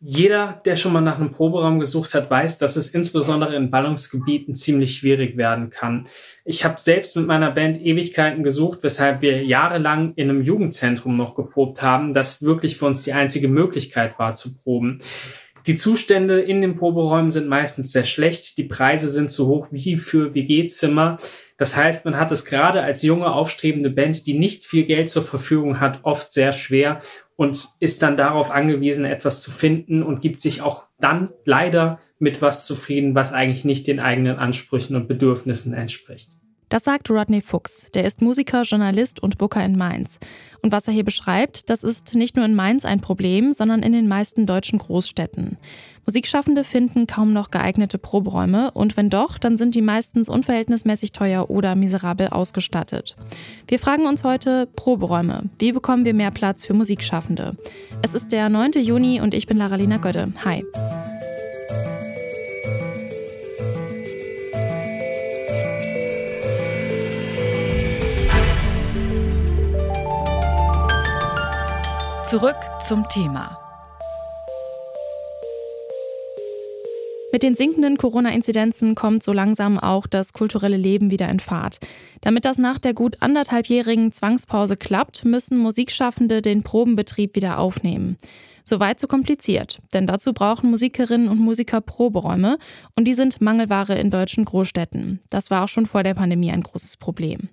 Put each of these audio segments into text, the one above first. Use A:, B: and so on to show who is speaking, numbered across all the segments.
A: Jeder, der schon mal nach einem Proberaum gesucht hat, weiß, dass es insbesondere in Ballungsgebieten ziemlich schwierig werden kann. Ich habe selbst mit meiner Band Ewigkeiten gesucht, weshalb wir jahrelang in einem Jugendzentrum noch geprobt haben, das wirklich für uns die einzige Möglichkeit war zu proben. Die Zustände in den Proberäumen sind meistens sehr schlecht, die Preise sind zu hoch wie für WG-Zimmer. Das heißt, man hat es gerade als junge, aufstrebende Band, die nicht viel Geld zur Verfügung hat, oft sehr schwer und ist dann darauf angewiesen, etwas zu finden und gibt sich auch dann leider mit was zufrieden, was eigentlich nicht den eigenen Ansprüchen und Bedürfnissen entspricht.
B: Das sagt Rodney Fuchs. Der ist Musiker, Journalist und Booker in Mainz. Und was er hier beschreibt, das ist nicht nur in Mainz ein Problem, sondern in den meisten deutschen Großstädten. Musikschaffende finden kaum noch geeignete Proberäume und wenn doch, dann sind die meistens unverhältnismäßig teuer oder miserabel ausgestattet. Wir fragen uns heute Proberäume. Wie bekommen wir mehr Platz für Musikschaffende? Es ist der 9. Juni und ich bin Laralina Gödde. Hi.
C: Zurück zum Thema.
B: Mit den sinkenden Corona-Inzidenzen kommt so langsam auch das kulturelle Leben wieder in Fahrt. Damit das nach der gut anderthalbjährigen Zwangspause klappt, müssen Musikschaffende den Probenbetrieb wieder aufnehmen. Soweit so kompliziert, denn dazu brauchen Musikerinnen und Musiker Proberäume und die sind Mangelware in deutschen Großstädten. Das war auch schon vor der Pandemie ein großes Problem.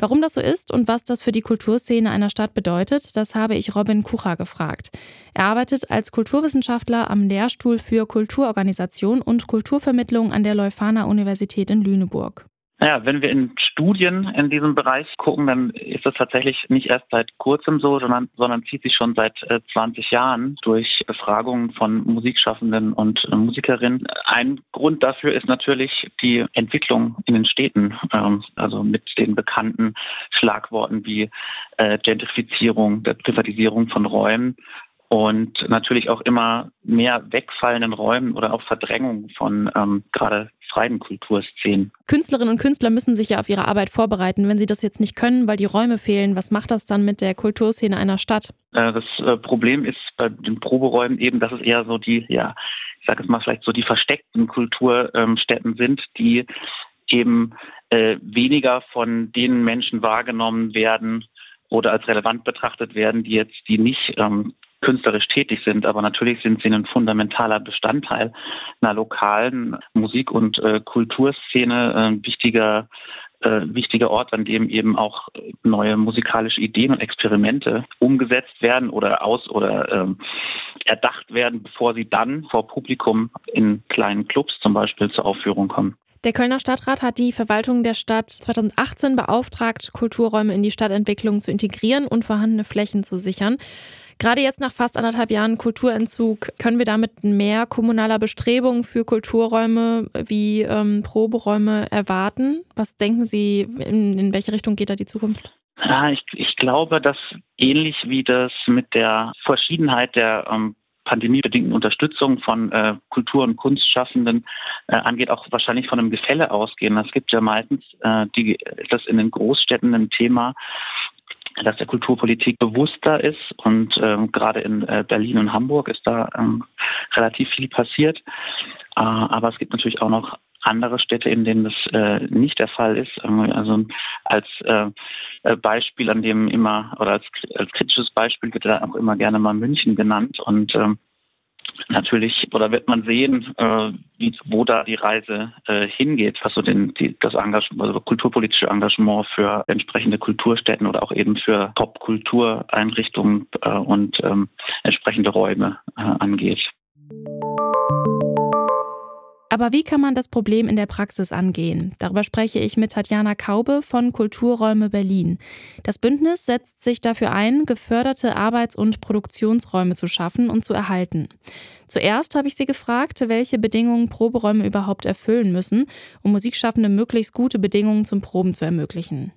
B: Warum das so ist und was das für die Kulturszene einer Stadt bedeutet, das habe ich Robin Kucher gefragt. Er arbeitet als Kulturwissenschaftler am Lehrstuhl für Kulturorganisation und Kulturvermittlung an der Leuphana Universität in Lüneburg.
D: Naja, wenn wir in Studien in diesem Bereich gucken, dann ist das tatsächlich nicht erst seit kurzem so, sondern, sondern zieht sich schon seit äh, 20 Jahren durch Befragungen von Musikschaffenden und äh, Musikerinnen. Ein Grund dafür ist natürlich die Entwicklung in den Städten, ähm, also mit den bekannten Schlagworten wie äh, Gentrifizierung, der Privatisierung von Räumen und natürlich auch immer mehr wegfallenden Räumen oder auch Verdrängung von ähm, gerade freien Kulturszenen.
B: Künstlerinnen und Künstler müssen sich ja auf ihre Arbeit vorbereiten. Wenn sie das jetzt nicht können, weil die Räume fehlen, was macht das dann mit der Kulturszene einer Stadt?
D: Äh, das äh, Problem ist bei den Proberäumen eben, dass es eher so die, ja, ich sage es mal vielleicht so die versteckten Kulturstätten sind, die eben äh, weniger von den Menschen wahrgenommen werden, oder als relevant betrachtet werden, die jetzt, die nicht ähm, künstlerisch tätig sind, aber natürlich sind sie ein fundamentaler Bestandteil einer lokalen Musik- und äh, Kulturszene, ein äh, wichtiger äh, wichtiger Ort, an dem eben auch neue musikalische Ideen und Experimente umgesetzt werden oder aus oder ähm, erdacht werden, bevor sie dann vor Publikum in kleinen Clubs zum Beispiel zur Aufführung kommen.
B: Der Kölner Stadtrat hat die Verwaltung der Stadt 2018 beauftragt, Kulturräume in die Stadtentwicklung zu integrieren und vorhandene Flächen zu sichern. Gerade jetzt nach fast anderthalb Jahren Kulturentzug können wir damit mehr kommunaler Bestrebungen für Kulturräume wie ähm, Proberäume erwarten. Was denken Sie, in, in welche Richtung geht da die Zukunft?
D: Ja, ich, ich glaube, dass ähnlich wie das mit der Verschiedenheit der ähm, pandemiebedingten Unterstützung von äh, Kultur- und Kunstschaffenden äh, angeht, auch wahrscheinlich von einem Gefälle ausgehen. Es gibt ja meistens äh, die, das in den Großstädten ein Thema, dass der Kulturpolitik bewusster ist und ähm, gerade in äh, Berlin und Hamburg ist da ähm, relativ viel passiert. Äh, aber es gibt natürlich auch noch andere Städte, in denen das äh, nicht der Fall ist. Also als äh, äh, Beispiel, an dem immer oder als, als kritisches Beispiel wird da auch immer gerne mal München genannt und ähm, natürlich oder wird man sehen, äh, wie, wo da die Reise äh, hingeht, was so den, die, das Engagement, also kulturpolitische Engagement für entsprechende Kulturstätten oder auch eben für Top-Kultureinrichtungen äh, und ähm, entsprechende Räume äh, angeht.
B: Aber wie kann man das Problem in der Praxis angehen? Darüber spreche ich mit Tatjana Kaube von Kulturräume Berlin. Das Bündnis setzt sich dafür ein, geförderte Arbeits- und Produktionsräume zu schaffen und zu erhalten. Zuerst habe ich sie gefragt, welche Bedingungen Proberäume überhaupt erfüllen müssen, um Musikschaffende möglichst gute Bedingungen zum Proben zu ermöglichen.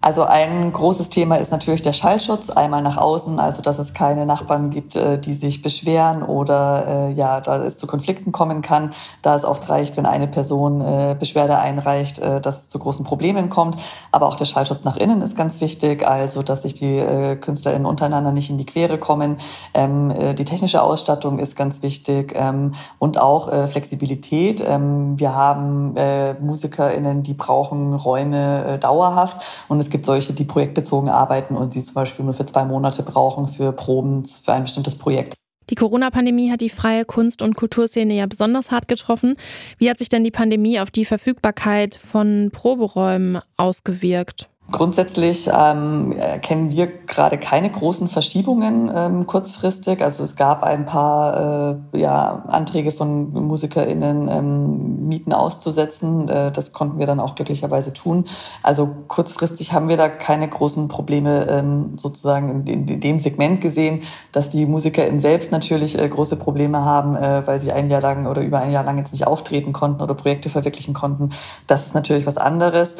E: Also ein großes Thema ist natürlich der Schallschutz, einmal nach außen, also dass es keine Nachbarn gibt, äh, die sich beschweren oder äh, ja, da es zu Konflikten kommen kann, da es oft reicht, wenn eine Person äh, Beschwerde einreicht, dass es zu großen Problemen kommt. Aber auch der Schallschutz nach innen ist ganz wichtig, also dass sich die KünstlerInnen untereinander nicht in die Quere kommen. Ähm, äh, die technische Ausstattung ist ganz wichtig ähm, und auch Flexibilität. Ähm, wir haben MusikerInnen, die brauchen Räume dauerhaft und es gibt solche, die projektbezogen arbeiten und die zum Beispiel nur für zwei Monate brauchen für Proben für ein bestimmtes Projekt.
B: Die Corona-Pandemie hat die freie Kunst- und Kulturszene ja besonders hart getroffen. Wie hat sich denn die Pandemie auf die Verfügbarkeit von Proberäumen ausgewirkt?
E: Grundsätzlich ähm, erkennen wir gerade keine großen Verschiebungen ähm, kurzfristig. Also es gab ein paar äh, ja, Anträge von MusikerInnen, ähm, Mieten auszusetzen. Äh, das konnten wir dann auch glücklicherweise tun. Also kurzfristig haben wir da keine großen Probleme ähm, sozusagen in, in, dem Segment gesehen, dass die MusikerInnen selbst natürlich äh, große Probleme haben, äh, weil sie ein Jahr lang oder über ein Jahr lang jetzt nicht auftreten konnten oder Projekte verwirklichen konnten. Das ist natürlich was anderes.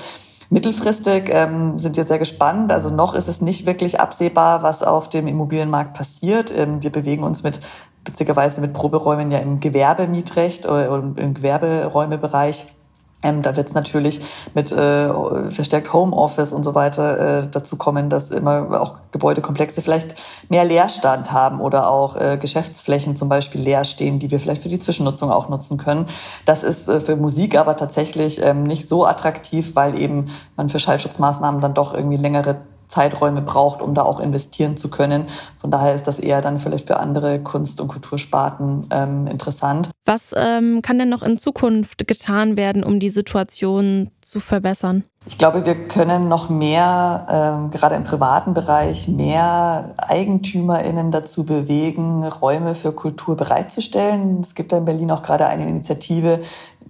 E: Mittelfristig ähm, sind wir sehr gespannt. Also noch ist es nicht wirklich absehbar, was auf dem Immobilienmarkt passiert. Ähm, wir bewegen uns mit witzigerweise mit Proberäumen ja im Gewerbemietrecht oder im Gewerberäumebereich. Ähm, da wird es natürlich mit äh, verstärkt Homeoffice und so weiter äh, dazu kommen, dass immer auch Gebäudekomplexe vielleicht mehr Leerstand haben oder auch äh, Geschäftsflächen zum Beispiel leer stehen, die wir vielleicht für die Zwischennutzung auch nutzen können. Das ist äh, für Musik aber tatsächlich ähm, nicht so attraktiv, weil eben man für Schallschutzmaßnahmen dann doch irgendwie längere Zeiträume braucht, um da auch investieren zu können. Von daher ist das eher dann vielleicht für andere Kunst- und Kultursparten ähm, interessant.
B: Was ähm, kann denn noch in Zukunft getan werden, um die Situation zu verbessern?
E: Ich glaube, wir können noch mehr, ähm, gerade im privaten Bereich, mehr EigentümerInnen dazu bewegen, Räume für Kultur bereitzustellen. Es gibt da in Berlin auch gerade eine Initiative,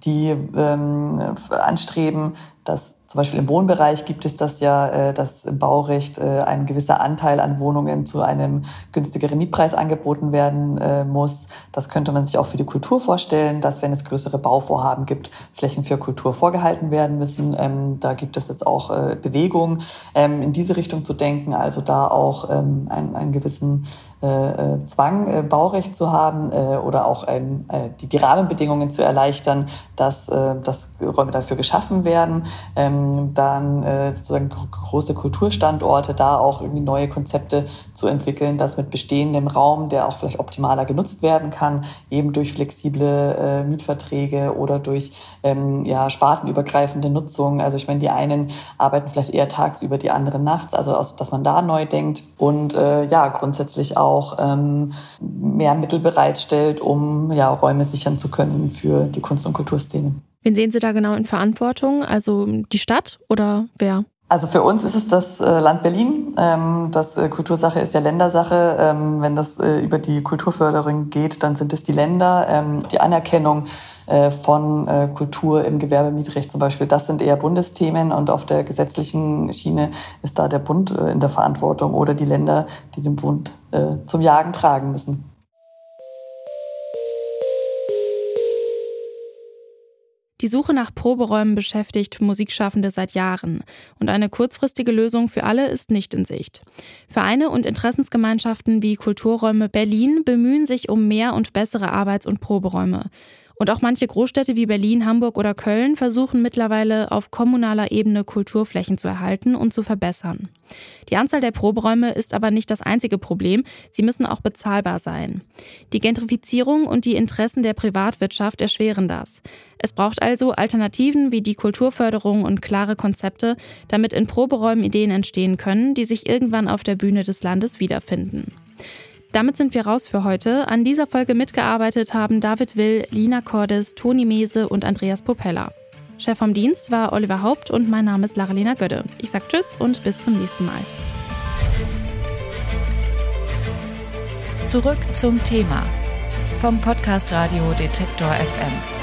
E: die ähm, anstreben, dass zum Beispiel im Wohnbereich gibt es das ja, äh, dass im Baurecht äh, ein gewisser Anteil an Wohnungen zu einem günstigeren Mietpreis angeboten werden äh, muss. Das könnte man sich auch für die Kultur vorstellen, dass wenn es größere Bauvorhaben gibt, Flächen für Kultur vorgehalten werden müssen. Ähm, da gibt es jetzt auch äh, Bewegung, ähm, in diese Richtung zu denken, also da auch ähm, einen, einen gewissen äh, äh, Zwang, äh, Baurecht zu haben äh, oder auch ein, äh, die, die Rahmenbedingungen zu erleichtern, dass, äh, dass Räume dafür geschaffen werden. Ähm, dann äh, sozusagen große Kulturstandorte, da auch irgendwie neue Konzepte zu entwickeln, dass mit bestehendem Raum, der auch vielleicht optimaler genutzt werden kann, eben durch flexible äh, Mietverträge oder durch ähm, ja, spartenübergreifende Nutzung. Also ich meine, die einen arbeiten vielleicht eher tagsüber, die anderen nachts, also aus, dass man da neu denkt und äh, ja, grundsätzlich auch auch ähm, mehr Mittel bereitstellt, um ja, Räume sichern zu können für die Kunst- und Kulturszene.
B: Wen sehen Sie da genau in Verantwortung? Also die Stadt oder wer?
E: Also für uns ist es das äh, Land Berlin. Ähm, das äh, Kultursache ist ja Ländersache. Ähm, wenn das äh, über die Kulturförderung geht, dann sind es die Länder. Ähm, die Anerkennung von Kultur im Gewerbemietrecht zum Beispiel, das sind eher Bundesthemen und auf der gesetzlichen Schiene ist da der Bund in der Verantwortung oder die Länder, die den Bund zum Jagen tragen müssen.
B: Die Suche nach Proberäumen beschäftigt Musikschaffende seit Jahren und eine kurzfristige Lösung für alle ist nicht in Sicht. Vereine und Interessensgemeinschaften wie Kulturräume Berlin bemühen sich um mehr und bessere Arbeits- und Proberäume. Und auch manche Großstädte wie Berlin, Hamburg oder Köln versuchen mittlerweile auf kommunaler Ebene Kulturflächen zu erhalten und zu verbessern. Die Anzahl der Proberäume ist aber nicht das einzige Problem, sie müssen auch bezahlbar sein. Die Gentrifizierung und die Interessen der Privatwirtschaft erschweren das. Es braucht also Alternativen wie die Kulturförderung und klare Konzepte, damit in Proberäumen Ideen entstehen können, die sich irgendwann auf der Bühne des Landes wiederfinden. Damit sind wir raus für heute. An dieser Folge mitgearbeitet haben David Will, Lina Cordes, Toni Mese und Andreas Popella. Chef vom Dienst war Oliver Haupt und mein Name ist Laralena Gödde. Ich sag Tschüss und bis zum nächsten Mal.
C: Zurück zum Thema vom Podcast Radio Detektor FM.